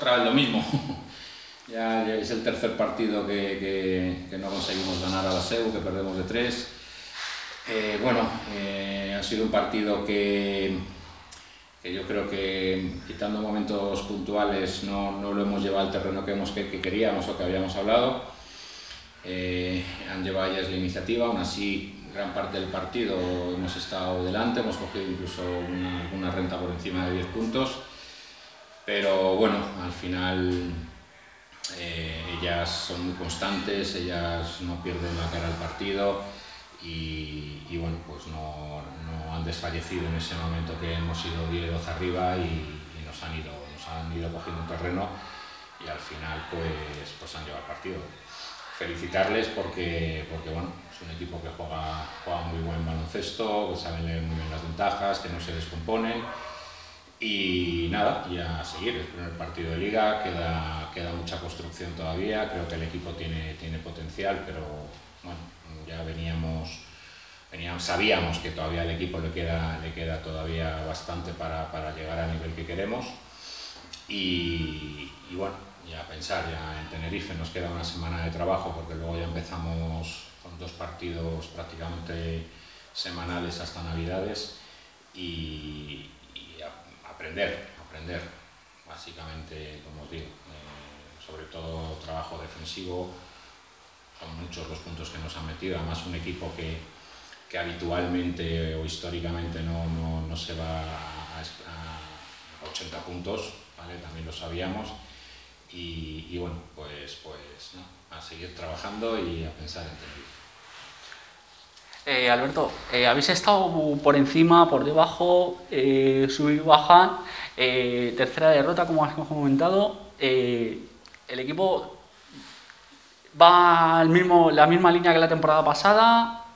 Otra vez lo mismo. ya, es el tercer partido que, que, no conseguimos ganar a la SEU, que perdemos de tres. Eh, bueno, eh, ha sido un partido que, que, yo creo que, quitando momentos puntuales, no, no, lo hemos llevado al terreno que, hemos, que, queríamos o que habíamos hablado. Eh, han llevado ellas la iniciativa, aún así gran parte del partido hemos estado delante, hemos cogido incluso una, una renta por encima de 10 puntos pero bueno, al final eh, ellas son muy constantes, ellas no pierden la cara al partido y, bueno, pues no, han desfallecido en ese momento que hemos ido 10-12 arriba y, nos, han ido, nos han ido cogiendo un terreno y al final pues, pues han llevado el partido. Felicitarles porque, porque bueno, es un equipo que juega, juega muy buen baloncesto, que saben leer muy bien las ventajas, que no se descomponen y nada, y a seguir, el primer partido de liga, queda, queda mucha construcción todavía, creo que el equipo tiene, tiene potencial, pero bueno, ya veníamos, veníamos, sabíamos que todavía el equipo le queda, le queda todavía bastante para, para llegar al nivel que queremos. Y, y, bueno, ya pensar, ya en Tenerife nos queda una semana de trabajo porque luego ya empezamos con dos partidos prácticamente semanales hasta Navidades. Y, aprender, aprender, básicamente, como os digo, eh, sobre todo trabajo defensivo, son muchos los puntos que nos han metido, además un equipo que, que habitualmente o históricamente no, no, no se va a, a, 80 puntos, ¿vale? también lo sabíamos, y, y bueno, pues, pues a seguir trabajando y a pensar en Tenerife. Eh, Alberto, eh, habéis estado por encima, por debajo, eh, subir, baja, eh, tercera derrota, como has comentado. el equipo va al mismo, la misma línea que la temporada pasada.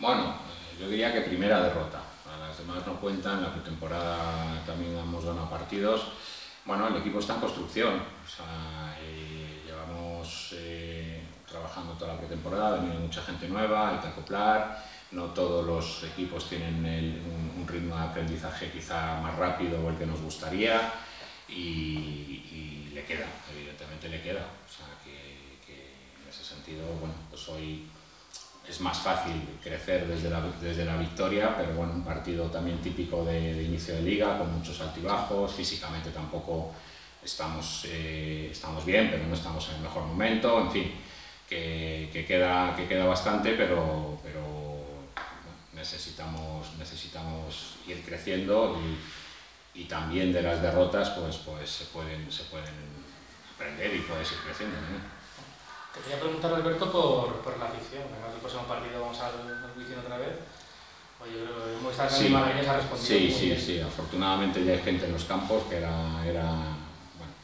Bueno, yo diría que primera derrota. Las demás no cuentan, la pretemporada también hemos ganado partidos. Bueno, el equipo está en construcción. O sea, llevamos trabajando toda la pretemporada, ha venido mucha gente nueva, hay que acoplar, no todos los equipos tienen un, ritmo de aprendizaje quizá más rápido o el que nos gustaría y, le queda, evidentemente le queda. O sea que, en ese sentido, bueno, pues hoy es más fácil crecer desde la, desde la victoria, pero bueno, un partido también típico de, inicio de liga, con muchos altibajos, físicamente tampoco estamos, eh, estamos bien, pero no estamos en el mejor momento, en fin que, queda, que queda bastante, pero, pero necesitamos, necesitamos ir creciendo y, y, también de las derrotas pues, pues se, pueden, se pueden aprender y puedes ir creciendo. Te quería preguntar, Alberto, por, por la afición. Además, el próximo partido vamos a ver otra vez. Oye, creo que esta sí, ha respondido. Sí, sí, sí. Afortunadamente ya hay gente en los campos que era, era bueno,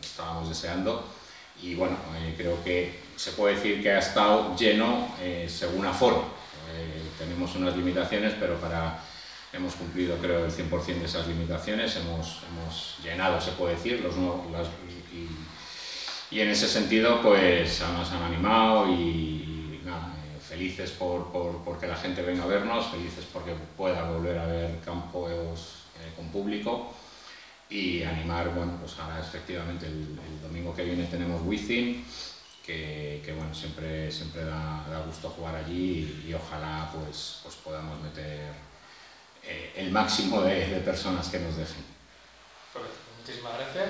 estábamos deseando y bueno, eh, creo que se puede decir que ha estado lleno eh, según aforo. Eh, tenemos unas limitaciones, pero para hemos cumplido creo el 100% de esas limitaciones, hemos, hemos, llenado, se puede decir, los, las, y, y, en ese sentido pues nos han animado y, nada, felices por, por, porque la gente venga a vernos, felices porque pueda volver a ver campos con público y animar, bueno, pues ahora efectivamente el, domingo que viene tenemos Within, que, que, bueno, siempre, siempre da, da gusto jugar allí y, ojalá pues, pues podamos meter eh, el máximo de, de, personas que nos dejen. Muchísimas gracias.